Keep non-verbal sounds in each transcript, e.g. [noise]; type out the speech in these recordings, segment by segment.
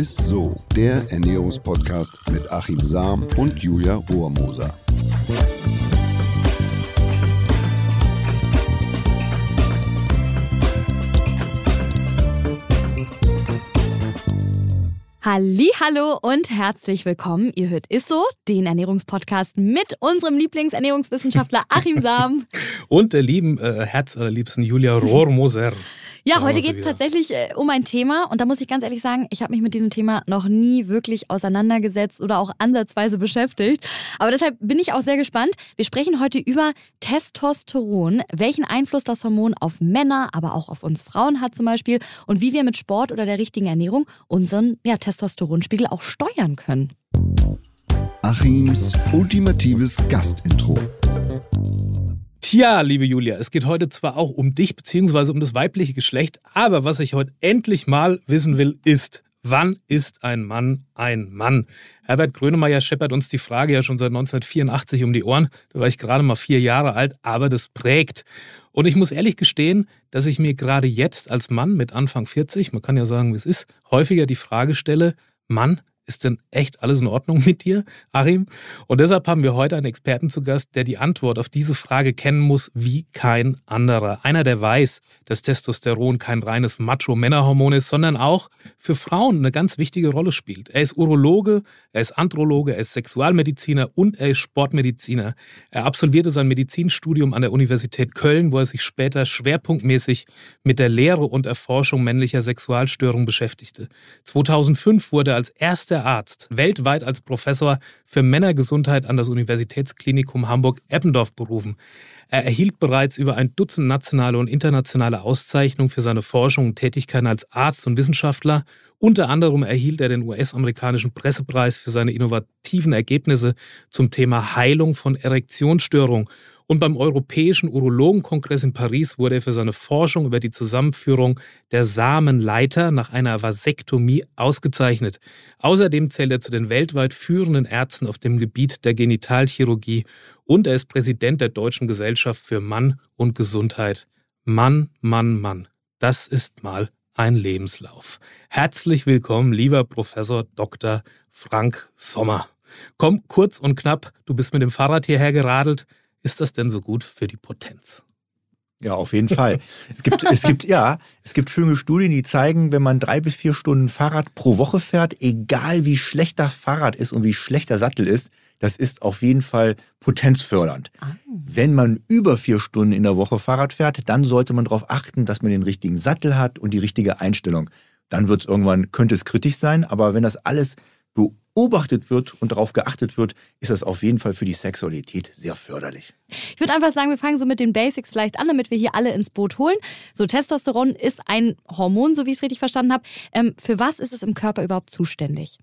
ist so, der Ernährungspodcast mit Achim Sam und Julia Rohrmoser. Hallo und herzlich willkommen. Ihr hört Isso, den Ernährungspodcast mit unserem Lieblingsernährungswissenschaftler Achim Sam [laughs] und der lieben äh, herzallerliebsten Julia Rohrmoser. Ja, heute geht es tatsächlich äh, um ein Thema und da muss ich ganz ehrlich sagen, ich habe mich mit diesem Thema noch nie wirklich auseinandergesetzt oder auch ansatzweise beschäftigt. Aber deshalb bin ich auch sehr gespannt. Wir sprechen heute über Testosteron, welchen Einfluss das Hormon auf Männer, aber auch auf uns Frauen hat zum Beispiel und wie wir mit Sport oder der richtigen Ernährung unseren ja, Testosteronspiegel auch steuern können. Achims ultimatives Gastintro. Tja, liebe Julia, es geht heute zwar auch um dich bzw. um das weibliche Geschlecht, aber was ich heute endlich mal wissen will, ist, wann ist ein Mann ein Mann? Herbert Grönemeyer scheppert uns die Frage ja schon seit 1984 um die Ohren. Da war ich gerade mal vier Jahre alt, aber das prägt. Und ich muss ehrlich gestehen, dass ich mir gerade jetzt als Mann mit Anfang 40, man kann ja sagen, wie es ist, häufiger die Frage stelle, Mann, ist denn echt alles in Ordnung [laughs] mit dir, Achim? Und deshalb haben wir heute einen Experten zu Gast, der die Antwort auf diese Frage kennen muss wie kein anderer. Einer, der weiß, dass Testosteron kein reines Macho-Männerhormon ist, sondern auch für Frauen eine ganz wichtige Rolle spielt. Er ist Urologe, er ist Androloge, er ist Sexualmediziner und er ist Sportmediziner. Er absolvierte sein Medizinstudium an der Universität Köln, wo er sich später schwerpunktmäßig mit der Lehre und Erforschung männlicher Sexualstörungen beschäftigte. 2005 wurde er als erster Arzt, weltweit als Professor für Männergesundheit an das Universitätsklinikum Hamburg-Eppendorf berufen. Er erhielt bereits über ein Dutzend nationale und internationale Auszeichnungen für seine Forschung und Tätigkeiten als Arzt und Wissenschaftler. Unter anderem erhielt er den US-amerikanischen Pressepreis für seine innovativen Ergebnisse zum Thema Heilung von Erektionsstörungen und beim Europäischen Urologenkongress in Paris wurde er für seine Forschung über die Zusammenführung der Samenleiter nach einer Vasektomie ausgezeichnet. Außerdem zählt er zu den weltweit führenden Ärzten auf dem Gebiet der Genitalchirurgie und er ist Präsident der Deutschen Gesellschaft für Mann und Gesundheit. Mann, Mann, Mann, das ist mal ein Lebenslauf. Herzlich willkommen, lieber Professor Dr. Frank Sommer. Komm kurz und knapp, du bist mit dem Fahrrad hierher geradelt. Ist das denn so gut für die Potenz? Ja, auf jeden Fall. [laughs] Es gibt, es gibt, ja, es gibt schöne Studien, die zeigen, wenn man drei bis vier Stunden Fahrrad pro Woche fährt, egal wie schlecht das Fahrrad ist und wie schlecht der Sattel ist, das ist auf jeden Fall potenzfördernd. Ah. Wenn man über vier Stunden in der Woche Fahrrad fährt, dann sollte man darauf achten, dass man den richtigen Sattel hat und die richtige Einstellung. Dann wird es irgendwann, könnte es kritisch sein, aber wenn das alles beobachtet wird und darauf geachtet wird, ist das auf jeden Fall für die Sexualität sehr förderlich. Ich würde einfach sagen, wir fangen so mit den Basics vielleicht an, damit wir hier alle ins Boot holen. So, Testosteron ist ein Hormon, so wie ich es richtig verstanden habe. Ähm, für was ist es im Körper überhaupt zuständig?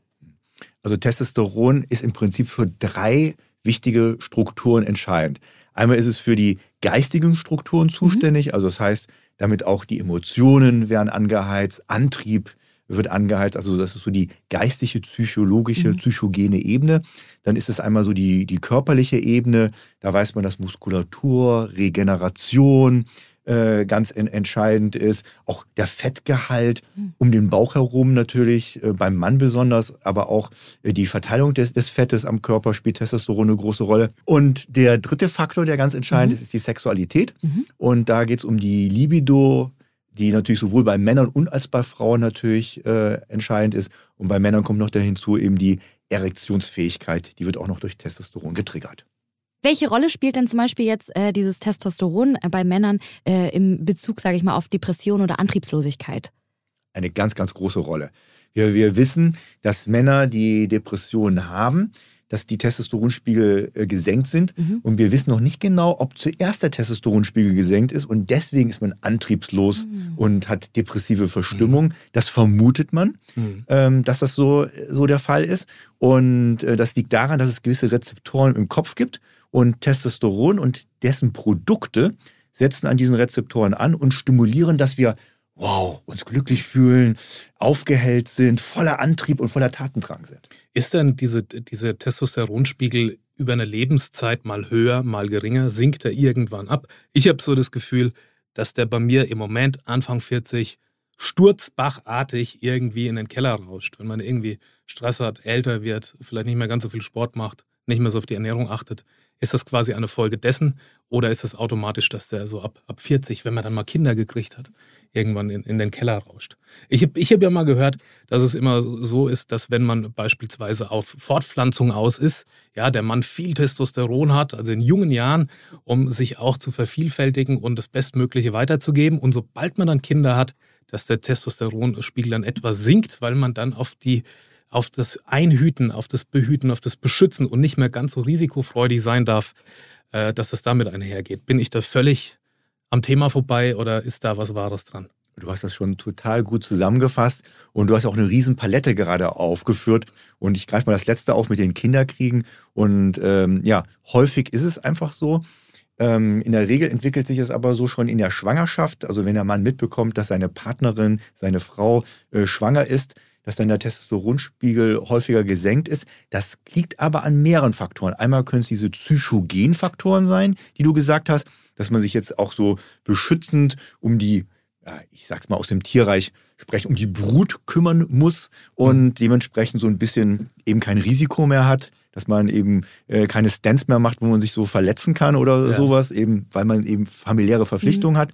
Also Testosteron ist im Prinzip für drei wichtige Strukturen entscheidend. Einmal ist es für die geistigen Strukturen zuständig, mhm. also das heißt, damit auch die Emotionen werden angeheizt, Antrieb, wird angeheizt. Also das ist so die geistige, psychologische, mhm. psychogene Ebene. Dann ist es einmal so die, die körperliche Ebene. Da weiß man, dass Muskulatur, Regeneration äh, ganz en entscheidend ist. Auch der Fettgehalt mhm. um den Bauch herum natürlich, äh, beim Mann besonders, aber auch äh, die Verteilung des, des Fettes am Körper spielt Testosteron eine große Rolle. Und der dritte Faktor, der ganz entscheidend mhm. ist, ist die Sexualität. Mhm. Und da geht es um die Libido, die natürlich sowohl bei Männern und als bei Frauen natürlich äh, entscheidend ist. Und bei Männern kommt noch da hinzu eben die Erektionsfähigkeit, die wird auch noch durch Testosteron getriggert. Welche Rolle spielt denn zum Beispiel jetzt äh, dieses Testosteron äh, bei Männern äh, im Bezug, sage ich mal, auf Depression oder Antriebslosigkeit? Eine ganz, ganz große Rolle. Wir, wir wissen, dass Männer, die Depressionen haben, dass die Testosteronspiegel äh, gesenkt sind. Mhm. Und wir wissen noch nicht genau, ob zuerst der Testosteronspiegel gesenkt ist und deswegen ist man antriebslos mhm. und hat depressive Verstimmung. Mhm. Das vermutet man, mhm. ähm, dass das so, so der Fall ist. Und äh, das liegt daran, dass es gewisse Rezeptoren im Kopf gibt und Testosteron und dessen Produkte setzen an diesen Rezeptoren an und stimulieren, dass wir wow, uns glücklich fühlen, aufgehellt sind, voller Antrieb und voller Tatendrang sind. Ist denn diese, diese Testosteronspiegel über eine Lebenszeit mal höher, mal geringer? Sinkt er irgendwann ab? Ich habe so das Gefühl, dass der bei mir im Moment Anfang 40 sturzbachartig irgendwie in den Keller rauscht, wenn man irgendwie Stress hat, älter wird, vielleicht nicht mehr ganz so viel Sport macht, nicht mehr so auf die Ernährung achtet. Ist das quasi eine Folge dessen oder ist es automatisch, dass der so ab, ab 40, wenn man dann mal Kinder gekriegt hat, irgendwann in, in den Keller rauscht? Ich habe ich hab ja mal gehört, dass es immer so ist, dass wenn man beispielsweise auf Fortpflanzung aus ist, ja, der Mann viel Testosteron hat, also in jungen Jahren, um sich auch zu vervielfältigen und das Bestmögliche weiterzugeben. Und sobald man dann Kinder hat, dass der Testosteronspiegel dann etwas sinkt, weil man dann auf die auf das Einhüten, auf das Behüten, auf das Beschützen und nicht mehr ganz so risikofreudig sein darf, äh, dass das damit einhergeht. Bin ich da völlig am Thema vorbei oder ist da was Wahres dran? Du hast das schon total gut zusammengefasst und du hast auch eine riesen Palette gerade aufgeführt. Und ich greife mal das letzte auf mit den Kinderkriegen. Und ähm, ja, häufig ist es einfach so. Ähm, in der Regel entwickelt sich es aber so schon in der Schwangerschaft. Also wenn der Mann mitbekommt, dass seine Partnerin, seine Frau äh, schwanger ist, dass dann der Testosteronspiegel häufiger gesenkt ist. Das liegt aber an mehreren Faktoren. Einmal können es diese Psychogenfaktoren sein, die du gesagt hast, dass man sich jetzt auch so beschützend um die, ich sag's mal aus dem Tierreich sprechen, um die Brut kümmern muss und dementsprechend so ein bisschen eben kein Risiko mehr hat, dass man eben äh, keine Stents mehr macht, wo man sich so verletzen kann oder ja. sowas, eben weil man eben familiäre Verpflichtungen mhm. hat.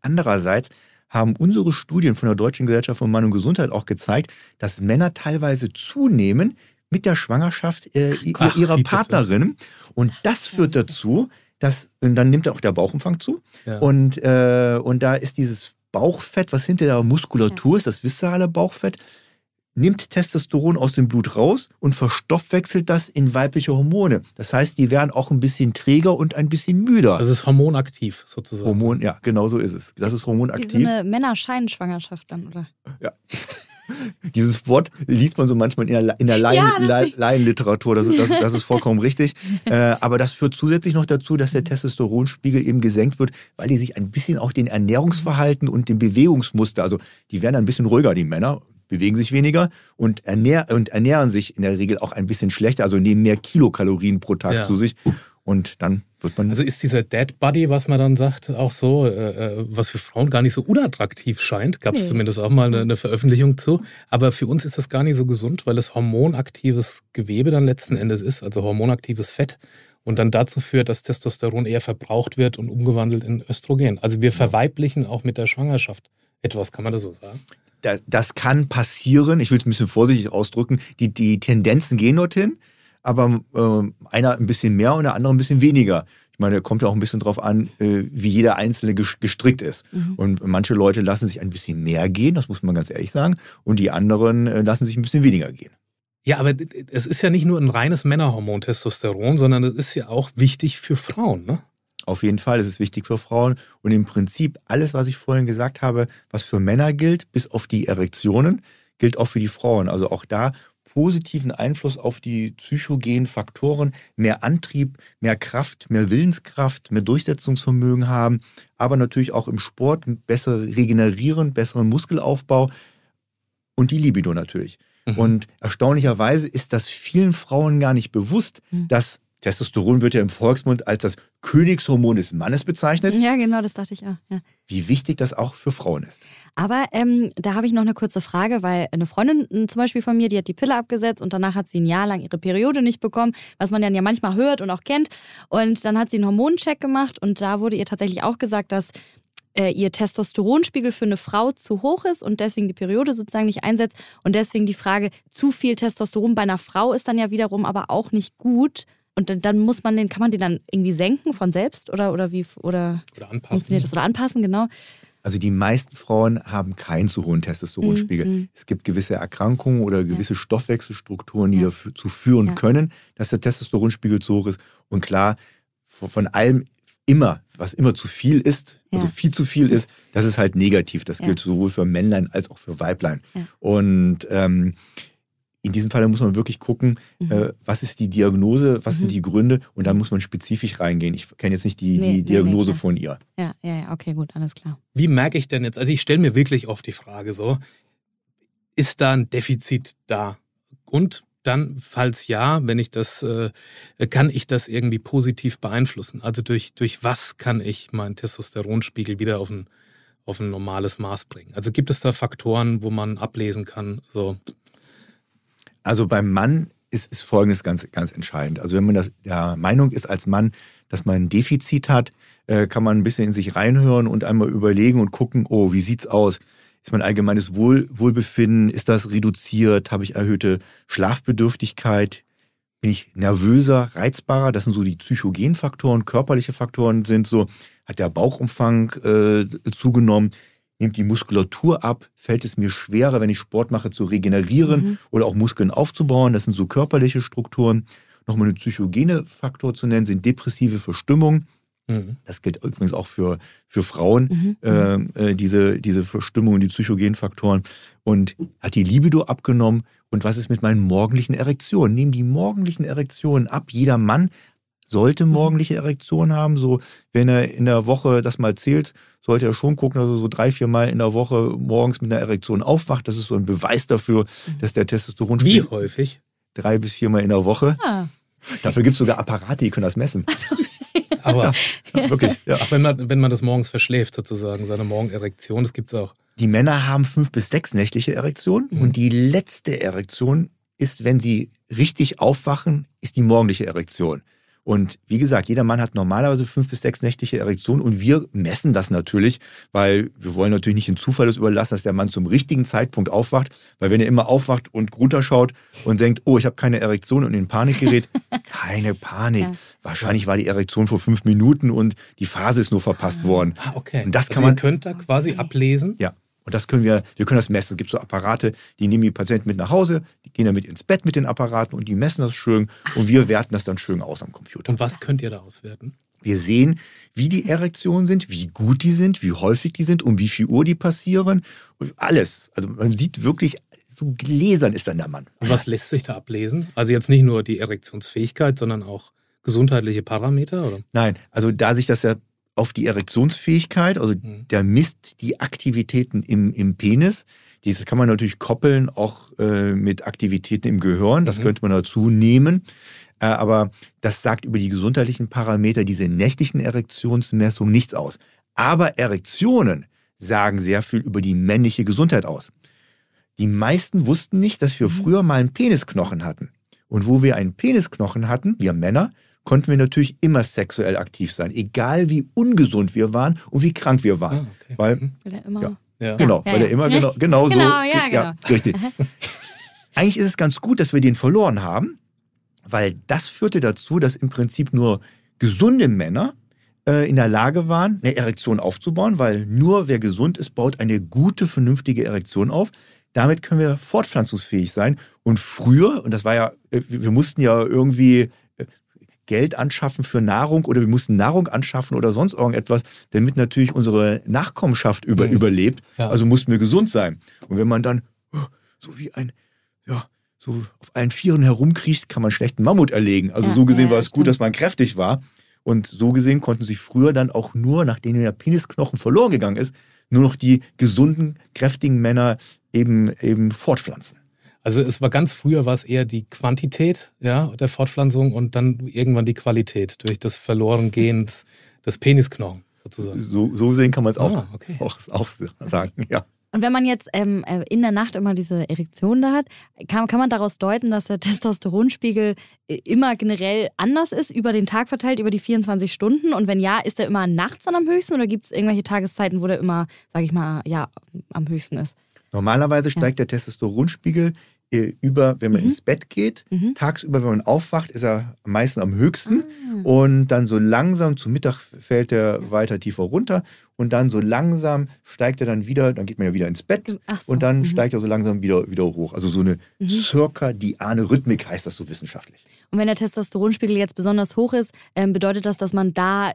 Andererseits haben unsere Studien von der Deutschen Gesellschaft für Mann und Gesundheit auch gezeigt, dass Männer teilweise zunehmen mit der Schwangerschaft äh, Ach, ihrer Partnerin. Und das führt dazu, dass, und dann nimmt auch der Bauchumfang zu. Ja. Und, äh, und da ist dieses Bauchfett, was hinter der Muskulatur ist, das viszerale Bauchfett, nimmt Testosteron aus dem Blut raus und verstoffwechselt das in weibliche Hormone. Das heißt, die werden auch ein bisschen träger und ein bisschen müder. Das ist hormonaktiv sozusagen. Hormon, ja, genau so ist es. Das ist hormonaktiv. Wie so eine Männerscheinschwangerschaft dann, oder? Ja. [laughs] Dieses Wort liest man so manchmal in der, in der Laien, ja, Laienliteratur, das, das, das, ist vollkommen richtig. [laughs] Äh, aber das führt zusätzlich noch dazu, dass der Testosteronspiegel eben gesenkt wird, weil die sich ein bisschen auch den Ernährungsverhalten und dem Bewegungsmuster, also die werden ein bisschen ruhiger, die Männer, bewegen sich weniger und, ernähr und ernähren sich in der Regel auch ein bisschen schlechter, also nehmen mehr Kilokalorien pro Tag ja. zu sich. Und dann wird man. Also ist dieser Dead Body, was man dann sagt, auch so, äh, äh was für Frauen gar nicht so unattraktiv scheint. Gab es nee. zumindest auch mal eine, eine, Veröffentlichung zu. Aber für uns ist das gar nicht so gesund, weil es hormonaktives Gewebe dann letzten Endes ist, also hormonaktives Fett. Und dann dazu führt, dass Testosteron eher verbraucht wird und umgewandelt in Östrogen. Also wir verweiblichen auch mit der Schwangerschaft etwas, kann man das so sagen? Das, das kann passieren. Ich will es ein bisschen vorsichtig ausdrücken. Die, die Tendenzen gehen dorthin, aber äh, einer ein bisschen mehr und der andere ein bisschen weniger. Ich meine, kommt ja auch ein bisschen drauf an, äh, wie jeder Einzelne gestrickt ist. Mhm. Und manche Leute lassen sich ein bisschen mehr gehen, das muss man ganz ehrlich sagen, und die anderen äh, lassen sich ein bisschen weniger gehen. Ja, aber es ist ja nicht nur ein reines Männerhormon Testosteron, sondern es ist ja auch wichtig für Frauen, ne? Auf jeden Fall, es ist wichtig für Frauen. Und im Prinzip alles, was ich vorhin gesagt habe, was für Männer gilt, bis auf die Erektionen, gilt auch für die Frauen. Also auch da positiven Einfluss auf die psychogenen Faktoren, mehr Antrieb, mehr Kraft, mehr Willenskraft, mehr Durchsetzungsvermögen haben, aber natürlich auch im Sport besser regenerieren, besseren Muskelaufbau und die Libido natürlich. Mhm. Und erstaunlicherweise ist das vielen Frauen gar nicht bewusst, mhm. dass Testosteron wird ja im Volksmund als das Königshormon des Mannes bezeichnet. Ja, genau, das dachte ich auch. Ja. Wie wichtig das auch für Frauen ist. Aber ähm, da habe ich noch eine kurze Frage, weil eine Freundin zum Beispiel von mir, die hat die Pille abgesetzt und danach hat sie ein Jahr lang ihre Periode nicht bekommen, was man dann ja manchmal hört und auch kennt. Und dann hat sie einen Hormoncheck gemacht und da wurde ihr tatsächlich auch gesagt, dass äh, ihr Testosteronspiegel für eine Frau zu hoch ist und deswegen die Periode sozusagen nicht einsetzt. Und deswegen die Frage, zu viel Testosteron bei einer Frau ist dann ja wiederum aber auch nicht gut. Und dann muss man den, kann man den dann irgendwie senken von selbst oder, oder wie oder, oder anpassen. funktioniert das oder anpassen, genau. Also die meisten Frauen haben keinen zu hohen Testosteronspiegel. Mhm. Es gibt gewisse Erkrankungen oder gewisse ja. Stoffwechselstrukturen, die ja. dazu führen ja. können, dass der Testosteronspiegel zu hoch ist. Und klar, von allem immer, was immer zu viel ist, also viel zu viel ist, das ist halt negativ. Das gilt sowohl für Männlein als auch für Weiblein. Und ähm, in diesem Fall muss man wirklich gucken, mhm. äh, was ist die Diagnose, was mhm. sind die Gründe und dann muss man spezifisch reingehen. Ich kenne jetzt nicht die, nee, die Diagnose nee, von ihr. Ja, ja, ja, okay, gut, alles klar. Wie merke ich denn jetzt, also ich stelle mir wirklich oft die Frage so, ist da ein Defizit da? Und dann, falls ja, wenn ich das, äh, kann ich das irgendwie positiv beeinflussen? Also durch, durch was kann ich meinen Testosteronspiegel wieder auf ein auf ein normales Maß bringen? Also gibt es da Faktoren, wo man ablesen kann, so also beim Mann ist, ist Folgendes ganz, ganz entscheidend. Also wenn man das, der Meinung ist als Mann, dass man ein Defizit hat, äh, kann man ein bisschen in sich reinhören und einmal überlegen und gucken, oh, wie sieht's aus? Ist mein allgemeines Wohl, Wohlbefinden, ist das reduziert? Habe ich erhöhte Schlafbedürftigkeit? Bin ich nervöser, reizbarer? Das sind so die psychogenen Faktoren, körperliche Faktoren sind so, hat der Bauchumfang äh, zugenommen? Nimmt die Muskulatur ab, fällt es mir schwerer, wenn ich Sport mache, zu regenerieren mhm. oder auch Muskeln aufzubauen. Das sind so körperliche Strukturen. Nochmal eine psychogene Faktor zu nennen, sind depressive Verstimmung. Mhm. Das gilt übrigens auch für, für Frauen, mhm. äh, äh diese, diese Verstimmung, die psychogenen Faktoren. Und hat die Libido abgenommen? Und was ist mit meinen morgendlichen Erektionen? Nehmen die morgendlichen Erektionen ab? Jeder Mann sollte mhm. morgendliche Erektion haben. So, wenn er in der Woche das mal zählt, sollte er schon gucken, dass er so drei, vier Mal in der Woche morgens mit einer Erektion aufwacht. Das ist so ein Beweis dafür, mhm. dass der Testosteron Wie häufig? Drei bis viermal in der Woche. Ah. Dafür gibt es sogar Apparate, die können das messen. Aber [laughs] ja, wirklich, ja. Ach, wenn man, wenn man das morgens verschläft, sozusagen, seine Morgenerektion, das gibt es auch. Die Männer haben fünf bis sechs nächtliche Erektionen mhm. und die letzte Erektion ist, wenn sie richtig aufwachen, ist die morgendliche Erektion. Und wie gesagt, jeder Mann hat normalerweise fünf bis sechs nächtliche Erektionen und wir messen das natürlich, weil wir wollen natürlich nicht den Zufall das überlassen, dass der Mann zum richtigen Zeitpunkt aufwacht, weil wenn er immer aufwacht und runterschaut und denkt, oh, ich habe keine Erektion und in Panik gerät, [laughs] keine Panik. Ja. Wahrscheinlich war die Erektion vor fünf Minuten und die Phase ist nur verpasst worden. Ah, okay. Und das also kann man. Ihr könnt da quasi ablesen. Ja. Und das können wir, wir können das messen. Es gibt so Apparate, die nehmen die Patienten mit nach Hause, die gehen damit ins Bett mit den Apparaten und die messen das schön und wir werten das dann schön aus am Computer. Und was könnt ihr da auswerten? Wir sehen, wie die Erektionen sind, wie gut die sind, wie häufig die sind, um wie viel Uhr die passieren. Und alles. Also man sieht wirklich, so gläsern ist dann der Mann. Und was lässt sich da ablesen? Also jetzt nicht nur die Erektionsfähigkeit, sondern auch gesundheitliche Parameter? Oder? Nein, also da sich das ja auf die Erektionsfähigkeit, also mhm. der misst die Aktivitäten im, im Penis. Diese kann man natürlich koppeln auch äh, mit Aktivitäten im Gehirn, das mhm. könnte man dazu nehmen. Äh, aber das sagt über die gesundheitlichen Parameter, diese nächtlichen Erektionsmessungen nichts aus. Aber Erektionen sagen sehr viel über die männliche Gesundheit aus. Die meisten wussten nicht, dass wir mhm. früher mal einen Penisknochen hatten. Und wo wir einen Penisknochen hatten, wir Männer, konnten wir natürlich immer sexuell aktiv sein, egal wie ungesund wir waren und wie krank wir waren. Ah, okay. Weil, mhm. weil er immer ja, ja. Genau, ja, weil er immer genau, genau, genau so. Ja, genau. richtig. [laughs] Eigentlich ist es ganz gut, dass wir den verloren haben, weil das führte dazu, dass im Prinzip nur gesunde Männer äh, in der Lage waren, eine Erektion aufzubauen, weil nur wer gesund ist, baut eine gute, vernünftige Erektion auf. Damit können wir fortpflanzungsfähig sein. Und früher, und das war ja, äh, wir mussten ja irgendwie Geld anschaffen für Nahrung oder wir mussten Nahrung anschaffen oder sonst irgendetwas, damit natürlich unsere Nachkommenschaft über, mhm. überlebt. Ja. Also mussten wir gesund sein. Und wenn man dann oh, so wie ein, ja, so auf allen Vieren herumkriecht, kann man schlechten Mammut erlegen. Also ja, so gesehen ja, war es gut, dass man kräftig war. Und so gesehen konnten sich früher dann auch nur, nachdem der Penisknochen verloren gegangen ist, nur noch die gesunden, kräftigen Männer eben, eben fortpflanzen. Also es war ganz früher war es eher die Quantität ja, der Fortpflanzung und dann irgendwann die Qualität durch das Verlorengehen des Penisknochen sozusagen. So, so sehen kann man es auch, ah, okay. auch, auch sagen, ja. Und wenn man jetzt ähm, äh, in der Nacht immer diese Erektion da hat, kann, kann man daraus deuten, dass der Testosteronspiegel äh, immer generell anders ist, über den Tag verteilt, über die 24 Stunden? Und wenn ja, ist er immer nachts dann am höchsten oder gibt es irgendwelche Tageszeiten, wo der immer, sag ich mal, ja, am höchsten ist? Normalerweise steigt ja. der Testosteronspiegel äh, über, wenn man mhm. ins Bett geht. Mhm. Tagsüber, wenn man aufwacht, ist er am meisten am höchsten. Ah. Und dann so langsam zu Mittag fällt er weiter tiefer runter. Und dann so langsam steigt er dann wieder, dann geht man ja wieder ins Bett. So. Und dann mhm. steigt er so langsam wieder, wieder hoch. Also so eine mhm. circadiane Rhythmik heißt das so wissenschaftlich. Und wenn der Testosteronspiegel jetzt besonders hoch ist, ähm, bedeutet das, dass man da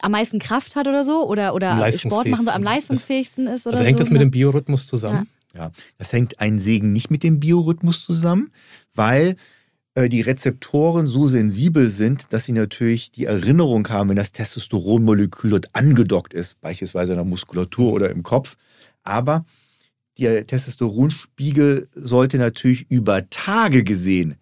am meisten Kraft hat oder so oder, oder Sport machen so am leistungsfähigsten ist oder also hängt so. das mit dem Biorhythmus zusammen? Ja. ja, das hängt ein Segen nicht mit dem Biorhythmus zusammen, weil äh, die Rezeptoren so sensibel sind, dass sie natürlich die Erinnerung haben, wenn das Testosteronmolekül dort angedockt ist, beispielsweise in der Muskulatur oder im Kopf. Aber der Testosteronspiegel sollte natürlich über Tage gesehen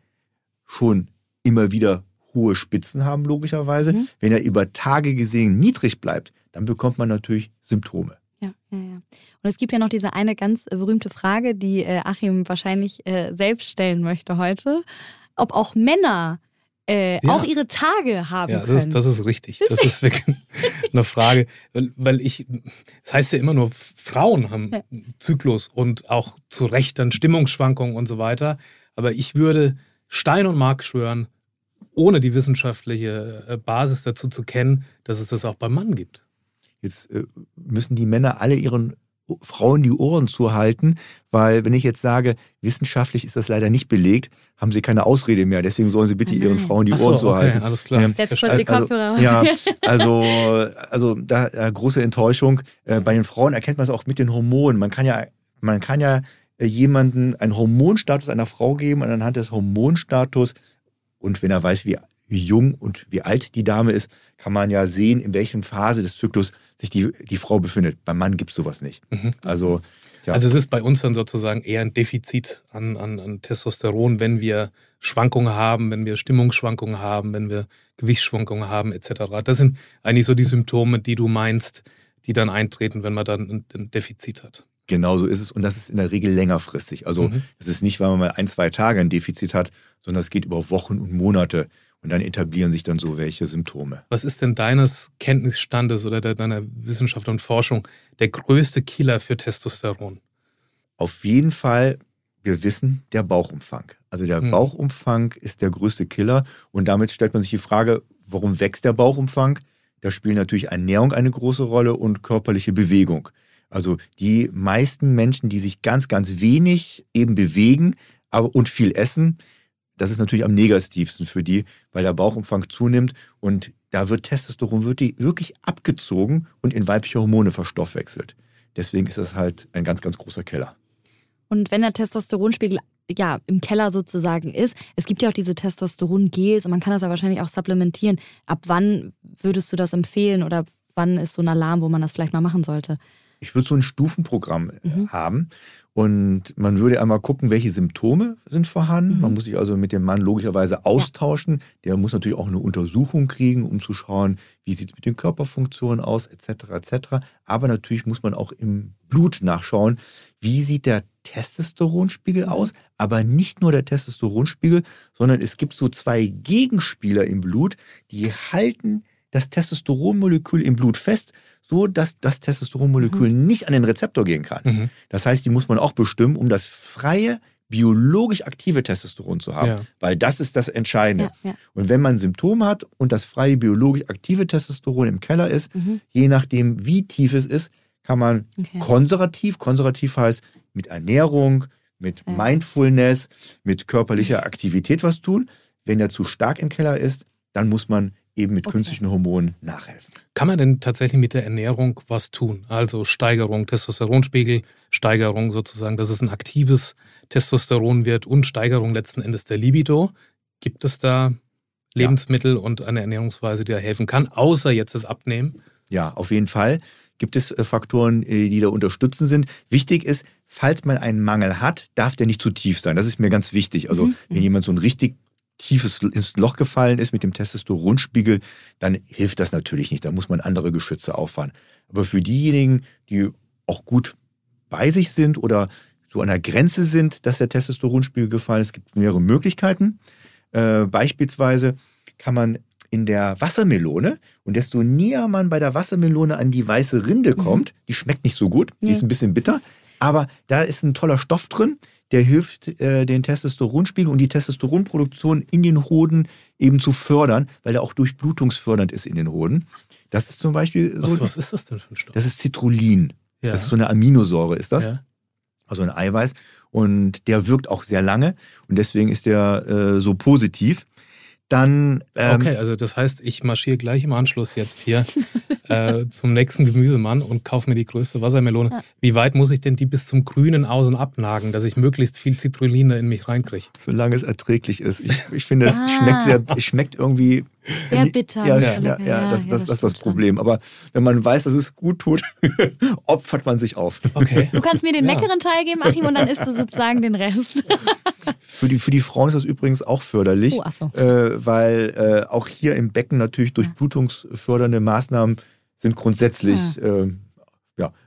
schon immer wieder hohe Spitzen haben, logischerweise. Mhm. Wenn er über Tage gesehen niedrig bleibt, dann bekommt man natürlich Symptome. Ja, ja, ja. Und es gibt ja noch diese eine ganz berühmte Frage, die äh, Achim wahrscheinlich äh, selbst stellen möchte heute, ob auch Männer äh, Ja. auch ihre Tage haben Ja, können. das, das ist richtig. Das ist wirklich [laughs] eine Frage, weil, weil ich, das heißt ja immer nur, Frauen haben Ja. Zyklus und auch zu Recht dann Stimmungsschwankungen und so weiter. Aber ich würde Stein und Mark schwören, ohne die wissenschaftliche äh, Basis dazu zu kennen, dass es das auch beim Mann gibt. Jetzt äh, müssen die Männer alle ihren Frauen die Ohren zuhalten, weil wenn ich jetzt sage, wissenschaftlich ist das leider nicht belegt, haben sie keine Ausrede mehr. Deswegen sollen sie bitte Oh ihren. Frauen die Ach so, Ohren okay, zuhalten. alles klar. Ähm, Setz kurz die also, Kopfhörer auf. Ja, [laughs] also, also da äh, große Enttäuschung. Äh, bei den Frauen erkennt man es auch mit den Hormonen. Man kann ja, man kann ja äh, jemanden einen Hormonstatus einer Frau geben und anhand des Hormonstatus und wenn er weiß, wie, wie jung und wie alt die Dame ist, kann man ja sehen, in welchen Phase des Zyklus sich die, die Frau befindet. Beim Mann gibt es sowas nicht. Mhm. Also, ja. Also es ist bei uns dann sozusagen eher ein Defizit an, an, an Testosteron, wenn wir Schwankungen haben, wenn wir Stimmungsschwankungen haben, wenn wir Gewichtsschwankungen haben etc. Das sind eigentlich so die Symptome, die du meinst, die dann eintreten, wenn man dann ein, ein Defizit hat. Genau so ist es. Und das ist in der Regel längerfristig. Also Mhm. es ist nicht, weil man mal ein, zwei Tage ein Defizit hat, sondern es geht über Wochen und Monate. Und dann etablieren sich dann so welche Symptome. Was ist denn deines Kenntnisstandes oder de- deiner Wissenschaft und Forschung der größte Killer für Testosteron? Auf jeden Fall, wir wissen, der Bauchumfang. Also der Mhm. Bauchumfang ist der größte Killer. Und damit stellt man sich die Frage, warum wächst der Bauchumfang? Da spielt natürlich Ernährung eine große Rolle und körperliche Bewegung. Also die meisten Menschen, die sich ganz, ganz wenig eben bewegen aber, und viel essen, das ist natürlich am negativsten für die, weil der Bauchumfang zunimmt und da wird Testosteron wirklich, abgezogen und in weibliche Hormone verstoffwechselt. Deswegen ist das halt ein ganz, ganz großer Keller. Und wenn der Testosteronspiegel ja im Keller sozusagen ist, es gibt ja auch diese Testosteron-Gels und man kann das ja wahrscheinlich auch supplementieren. Ab wann würdest du das empfehlen oder wann ist so ein Alarm, wo man das vielleicht mal machen sollte? Ich würde so ein Stufenprogramm äh, Mhm. haben und man würde einmal gucken, welche Symptome sind vorhanden. Mhm. Man muss sich also mit dem Mann logischerweise austauschen. Der muss natürlich auch eine Untersuchung kriegen, um zu schauen, wie sieht es mit den Körperfunktionen aus, etc. etc. Aber natürlich muss man auch im Blut nachschauen, wie sieht der Testosteronspiegel aus. Aber nicht nur der Testosteronspiegel, sondern es gibt so zwei Gegenspieler im Blut, die halten das Testosteronmolekül im Blut fest, so dass das Testosteronmolekül nicht an den Rezeptor gehen kann. Mhm. Das heißt, die muss man auch bestimmen, um das freie, biologisch aktive Testosteron zu haben, Ja. weil das ist das Entscheidende. Ja, ja. Und wenn man Symptome hat und das freie, biologisch aktive Testosteron im Keller ist, Mhm. je nachdem, wie tief es ist, kann man Okay. konservativ, konservativ heißt mit Ernährung, mit Ja. Mindfulness, mit körperlicher Aktivität was tun. Wenn er zu stark im Keller ist, dann muss man eben mit Okay. künstlichen Hormonen nachhelfen. Kann man denn tatsächlich mit der Ernährung was tun? Also Steigerung, Testosteronspiegel, Steigerung sozusagen, dass es ein aktives Testosteron wird und Steigerung letzten Endes der Libido. Gibt es da Lebensmittel und eine Ernährungsweise, die da helfen kann, außer jetzt das Abnehmen? Ja, auf jeden Fall gibt es äh, Faktoren, äh, die da unterstützen sind. Wichtig ist, falls man einen Mangel hat, darf der nicht zu tief sein. Das ist mir ganz wichtig. Also Mhm. wenn jemand so ein richtig tiefes ins Loch gefallen ist mit dem Testosteronspiegel, dann hilft das natürlich nicht. Da muss man andere Geschütze auffahren. Aber für diejenigen, die auch gut bei sich sind oder so an der Grenze sind, dass der Testosteronspiegel gefallen ist, gibt es mehrere Möglichkeiten. Äh, beispielsweise kann man in der Wassermelone und desto näher man bei der Wassermelone an die weiße Rinde kommt, die schmeckt nicht so gut, die ist ein bisschen bitter, aber da ist ein toller Stoff drin, der hilft, äh, den Testosteronspiegel und die Testosteronproduktion in den Hoden eben zu fördern, weil er auch durchblutungsfördernd ist in den Hoden. Das ist zum Beispiel so, Was, was ist das denn für ein Stoff? das ist Citrullin. ja. Das ist so eine Aminosäure, ist das? ja. also ein Eiweiß. Und der wirkt auch sehr lange und deswegen ist der äh, so positiv. Dann ähm, Okay, also das heißt, ich marschiere gleich im Anschluss jetzt hier [laughs] äh, zum nächsten Gemüsemann und kaufe mir die größte Wassermelone. Ja. Wie weit muss ich denn die bis zum grünen Außen abnagen, dass ich möglichst viel Citruline in mich reinkriege? solange es erträglich ist. Ich, ich finde, es Ah. schmeckt sehr, es schmeckt irgendwie Sehr bitter. Ja, ja, ja, ja, das, das, das ist das. Problem. Aber wenn man weiß, dass es gut tut, [laughs] opfert man sich auf. Okay. Du kannst mir den Ja. leckeren Teil geben, Achim, und dann isst du sozusagen den Rest. [laughs] Für die, für die Frauen ist das übrigens auch förderlich, Oh, ach so. äh, weil äh, auch hier im Becken natürlich durch blutungsfördernde Maßnahmen sind grundsätzlich äh,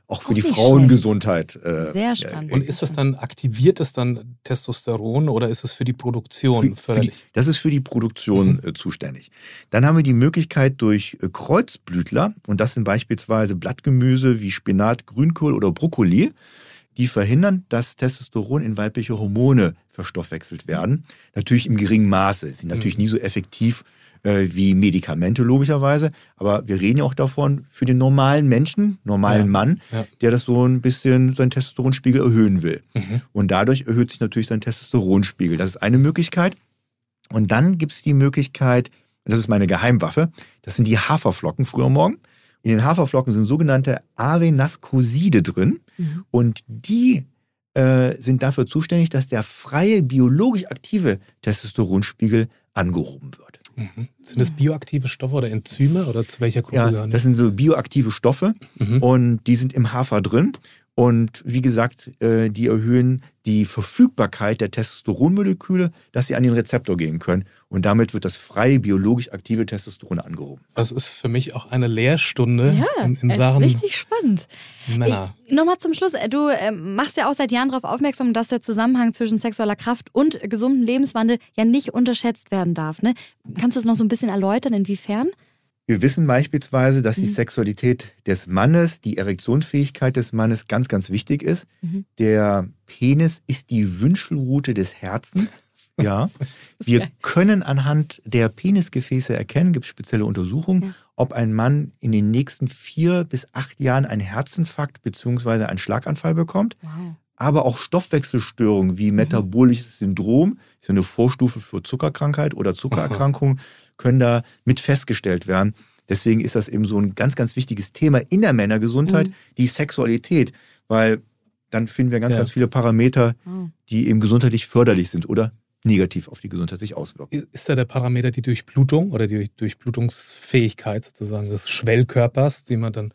auch für auch die Frauengesundheit. Äh, Sehr spannend. Und ist das dann, aktiviert das dann Testosteron oder ist es für die Produktion für, förderlich? Für die, das ist für die Produktion mhm. äh, zuständig. Dann haben wir die Möglichkeit durch äh, Kreuzblütler, und das sind beispielsweise Blattgemüse wie Spinat, Grünkohl oder Brokkoli, die verhindern, dass Testosteron in weibliche Hormone verstoffwechselt werden. Natürlich im geringen Maße, sind natürlich mhm. nie so effektiv äh, wie Medikamente logischerweise, aber wir reden ja auch davon für den normalen Menschen, normalen ja. Mann, ja. der das so ein bisschen seinen Testosteronspiegel erhöhen will. Mhm. Und dadurch erhöht sich natürlich sein Testosteronspiegel. Das ist eine Möglichkeit. Und dann gibt es die Möglichkeit, das ist meine Geheimwaffe, das sind die Haferflocken früher morgen. In den Haferflocken sind sogenannte Arenascoside drin mhm. und die äh, sind dafür zuständig, dass der freie biologisch aktive Testosteronspiegel angehoben wird. Mhm. Sind das bioaktive Stoffe oder Enzyme oder zu welcher Gruppe? Ja, das sind so bioaktive Stoffe mhm. und die sind im Hafer drin und wie gesagt, äh, die erhöhen die Verfügbarkeit der Testosteronmoleküle, dass sie an den Rezeptor gehen können. Und damit wird das freie biologisch aktive Testosteron angehoben. Das ist für mich auch eine Lehrstunde ja, in, in Sachen. Richtig spannend. Männer. Nochmal zum Schluss. Äh, du äh, machst ja auch seit Jahren darauf aufmerksam, dass der Zusammenhang zwischen sexueller Kraft und gesundem Lebenswandel ja nicht unterschätzt werden darf. Ne? Kannst du das noch so ein bisschen erläutern, inwiefern? Wir wissen beispielsweise, dass die mhm. Sexualität des Mannes, die Erektionsfähigkeit des Mannes ganz, ganz wichtig ist. Mhm. Der Penis ist die Wünschelrute des Herzens. [laughs] Ja, wir können anhand der Penisgefäße erkennen, gibt es spezielle Untersuchungen, ja. ob ein Mann in den nächsten vier bis acht Jahren einen Herzinfarkt bzw. einen Schlaganfall bekommt. Wow. Aber auch Stoffwechselstörungen wie mhm. metabolisches Syndrom, ist eine Vorstufe für Zuckerkrankheit oder Zuckererkrankung, [laughs] können da mit festgestellt werden. Deswegen ist das eben so ein ganz, ganz wichtiges Thema in der Männergesundheit, mhm. die Sexualität, weil dann finden wir ganz, ja. ganz viele Parameter, oh. die eben gesundheitlich förderlich sind oder negativ auf die Gesundheit sich auswirken. Ist da der Parameter die Durchblutung oder die Durchblutungsfähigkeit sozusagen des Schwellkörpers, die man dann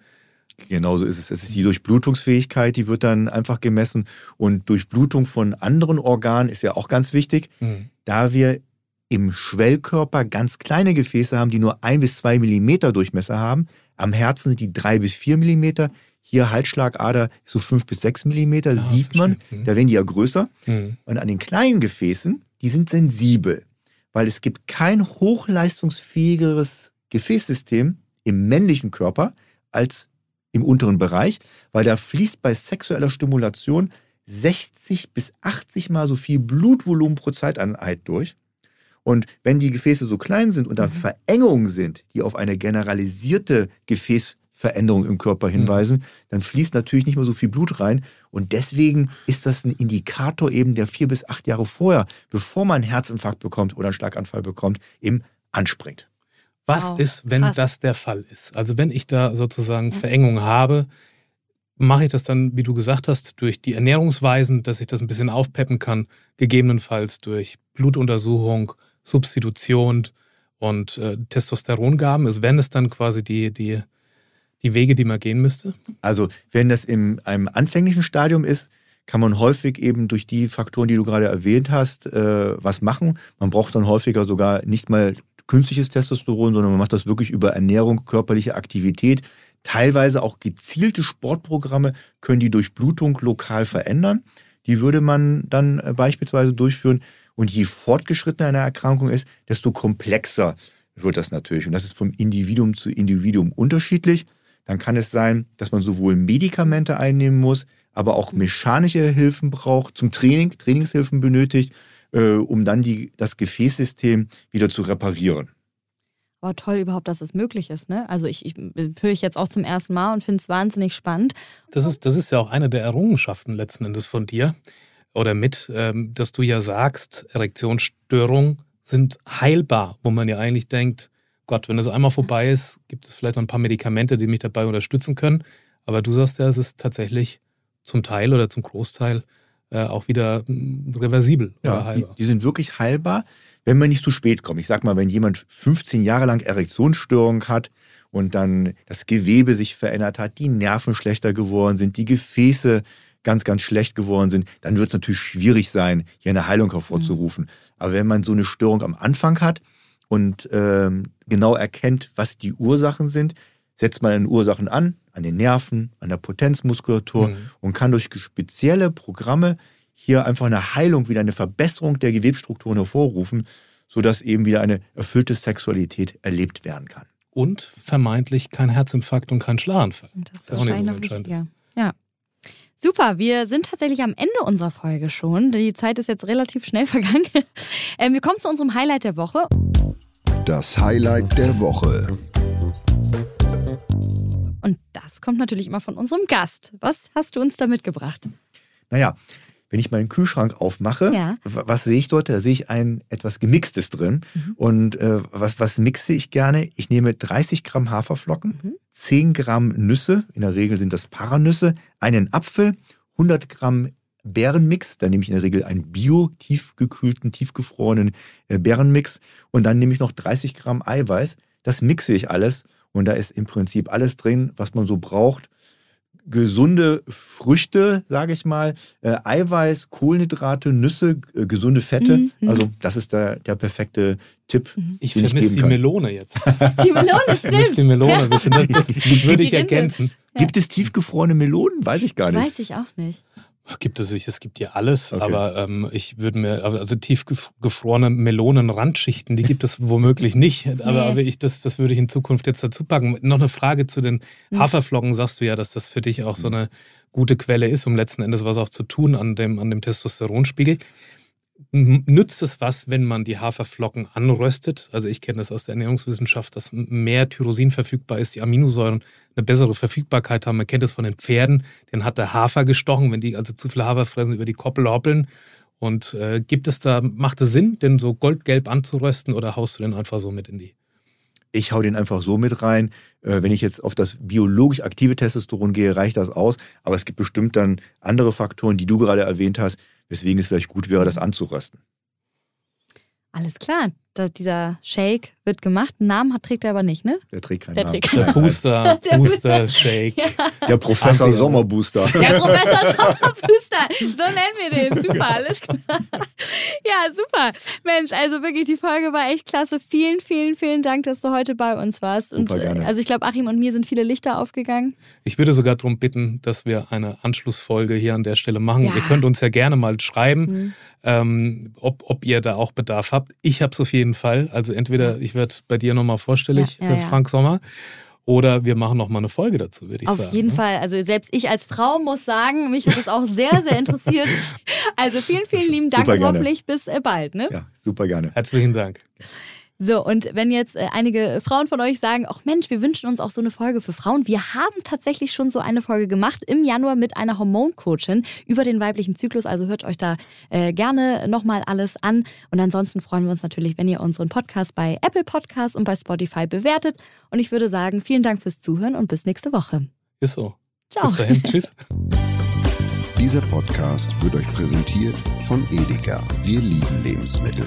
Genauso ist es. Es ist die Durchblutungsfähigkeit, die wird dann einfach gemessen. Und Durchblutung von anderen Organen ist ja auch ganz wichtig, mhm. da wir im Schwellkörper ganz kleine Gefäße haben, die nur ein bis zwei Millimeter Durchmesser haben. Am Herzen sind die drei bis vier Millimeter. Hier Halsschlagader so fünf bis sechs Millimeter, ah, sieht man, mhm. da werden die ja größer. Mhm. Und an den kleinen Gefäßen, die sind sensibel, weil es gibt kein hochleistungsfähigeres Gefäßsystem im männlichen Körper als im unteren Bereich, weil da fließt bei sexueller Stimulation 60 bis 80 mal so viel Blutvolumen pro Zeiteinheit durch und wenn die Gefäße so klein sind und da mhm. Verengungen sind, die auf eine generalisierte Gefäßveränderung im Körper mhm. hinweisen, mhm. dann fließt natürlich nicht mehr so viel Blut rein. Und deswegen ist das ein Indikator eben, der vier bis acht Jahre vorher, bevor man einen Herzinfarkt bekommt oder einen Schlaganfall bekommt, eben anspringt. Was wow, ist, wenn krass. das der Fall ist? Also wenn ich da sozusagen. Verengung habe, mache ich das dann, wie du gesagt hast, durch die Ernährungsweisen, dass ich das ein bisschen aufpeppen kann, gegebenenfalls durch Blutuntersuchung, Substitution und äh, Testosterongaben? Also wären es dann quasi die, die, die Wege, die man gehen müsste? Also wenn das in einem anfänglichen Stadium ist, kann man häufig eben durch die Faktoren, die du gerade erwähnt hast, äh, was machen. Man braucht dann häufiger sogar nicht mal künstliches Testosteron, sondern man macht das wirklich über Ernährung, körperliche Aktivität. Teilweise auch gezielte Sportprogramme können die Durchblutung lokal verändern. Die würde man dann äh, beispielsweise durchführen. Und je fortgeschrittener eine Erkrankung ist, desto komplexer wird das natürlich. Und das ist vom Individuum zu Individuum unterschiedlich. Dann kann es sein, dass man sowohl Medikamente einnehmen muss, aber auch mechanische Hilfen braucht, zum Training, Trainingshilfen benötigt, äh, um dann die, das Gefäßsystem wieder zu reparieren. Aber toll überhaupt, dass das möglich ist. Ne? Also ich, ich höre ich jetzt auch zum ersten Mal und finde es wahnsinnig spannend. Das ist, das ist ja auch eine der Errungenschaften letzten Endes von dir, oder mit, ähm, dass du ja sagst, Erektionsstörungen sind heilbar, wo man ja eigentlich denkt, Gott, wenn das einmal vorbei ist, gibt es vielleicht noch ein paar Medikamente, die mich dabei unterstützen können. Aber du sagst ja, es ist tatsächlich zum Teil oder zum Großteil äh, auch wieder mm, reversibel ja. Die, die, sind wirklich heilbar, wenn man nicht zu spät kommt. Ich sag mal, wenn jemand 15 Jahre lang Erektionsstörung hat und dann das Gewebe sich verändert hat, die Nerven schlechter geworden sind, die Gefäße ganz, ganz schlecht geworden sind, dann wird es natürlich schwierig sein, hier eine Heilung hervorzurufen. Mhm. Aber wenn man so eine Störung am Anfang hat und ähm, genau erkennt, was die Ursachen sind, setzt man an Ursachen an, an den Nerven, an der Potenzmuskulatur mhm. und kann durch spezielle Programme hier einfach eine Heilung, wieder eine Verbesserung der Gewebstrukturen hervorrufen, sodass eben wieder eine erfüllte Sexualität erlebt werden kann. Und vermeintlich kein Herzinfarkt und kein Schlaganfall. Und das ist auch nicht so entscheidend. Ja. Super, wir sind tatsächlich am Ende unserer Folge schon. Die Zeit ist jetzt relativ schnell [laughs] vergangen. Ähm, wir kommen zu unserem Highlight der Woche. Das Highlight der Woche. Und das kommt natürlich immer von unserem Gast. Was hast du uns da mitgebracht? Naja, wenn ich meinen Kühlschrank aufmache, ja. was sehe ich dort? Da sehe ich ein etwas Gemixtes drin. Mhm. Und äh, was, was mixe ich gerne? Ich nehme 30 Gramm Haferflocken, mhm. 10 Gramm Nüsse, in der Regel sind das Paranüsse, einen Apfel, 100 Gramm Bärenmix. Da nehme ich in der Regel einen bio-tiefgekühlten, tiefgefrorenen äh, Bärenmix. Und dann nehme ich noch 30 Gramm Eiweiß. Das mixe ich alles. Und da ist im Prinzip alles drin, was man so braucht. Gesunde Früchte, sage ich mal, äh, Eiweiß, Kohlenhydrate, Nüsse, äh, gesunde Fette. Mhm. Also das ist der, der perfekte Tipp. Mhm. [laughs] Ich vermisse die Melone jetzt. [laughs] Die Melone, stimmt. Ich vermisse die Melone. Das, das, das würde ich ergänzen. Gibt es tiefgefrorene Melonen? Weiß ich gar nicht. Weiß ich auch nicht. Gibt es sich, es gibt ja alles, okay. aber ähm, ich würde mir, also tiefgefrorene Melonenrandschichten, die gibt es [laughs] womöglich nicht, nee. aber, aber ich, das, das würde ich in Zukunft jetzt dazu packen. Noch eine Frage zu den hm. Haferflocken, sagst du ja, dass das für dich auch so eine gute Quelle ist, um letzten Endes was auch zu tun an dem, an dem Testosteronspiegel nützt es was, wenn man die Haferflocken anröstet? Also ich kenne das aus der Ernährungswissenschaft, dass mehr Tyrosin verfügbar ist, die Aminosäuren eine bessere Verfügbarkeit haben. Man kennt es von den Pferden, den hat der Hafer gestochen, wenn die also zu viel Hafer fressen, über die Koppel hoppeln. Und äh, gibt es da, macht es Sinn, den so goldgelb anzurösten oder haust du den einfach so mit in die? Ich hau den einfach so mit rein. Äh, wenn ich jetzt auf das biologisch aktive Testosteron gehe, reicht das aus. Aber es gibt bestimmt dann andere Faktoren, die du gerade erwähnt hast, weswegen es vielleicht gut wäre, das anzurösten. Alles klar dieser Shake wird gemacht. Einen Namen hat, trägt er aber nicht, ne? Der trägt keinen der Namen. Trägt keinen [laughs] Booster, Booster Shake. Ja. Der Professor Sommerbooster. Der [laughs] Professor Sommerbooster. So nennen wir den. Super, alles klar. Ja, super. Mensch, also wirklich, die Folge war echt klasse. Vielen, vielen, vielen Dank, dass du heute bei uns warst. Und super gerne. also ich glaube, Achim und mir sind viele Lichter aufgegangen. Ich würde sogar darum bitten, dass wir eine Anschlussfolge hier an der Stelle machen. Ja. Ihr könnt uns ja gerne mal schreiben, mhm. ähm, ob, ob ihr da auch Bedarf habt. Ich habe so viel jeden Fall. Also entweder ich werde bei dir nochmal vorstellig, ja, ja, Frank Sommer, oder wir machen nochmal eine Folge dazu, würde ich Auf sagen. Auf jeden ne? Fall. Also selbst ich als Frau muss sagen, mich hat das auch sehr, sehr interessiert. [laughs] Also vielen, vielen lieben Dank hoffentlich bis äh, bald. Ne? Ja, super gerne. Herzlichen Dank. So, und wenn jetzt äh, einige Frauen von euch sagen, ach Mensch, wir wünschen uns auch so eine Folge für Frauen. Wir haben tatsächlich schon so eine Folge gemacht im Januar mit einer Hormoncoachin über den weiblichen Zyklus. Also hört euch da äh, gerne nochmal alles an. Und ansonsten freuen wir uns natürlich, wenn ihr unseren Podcast bei Apple Podcasts und bei Spotify bewertet. Und ich würde sagen, vielen Dank fürs Zuhören und bis nächste Woche. Ist so. Ciao. Bis dahin. Tschüss. [laughs] Dieser Podcast wird euch präsentiert von Edeka. Wir lieben Lebensmittel.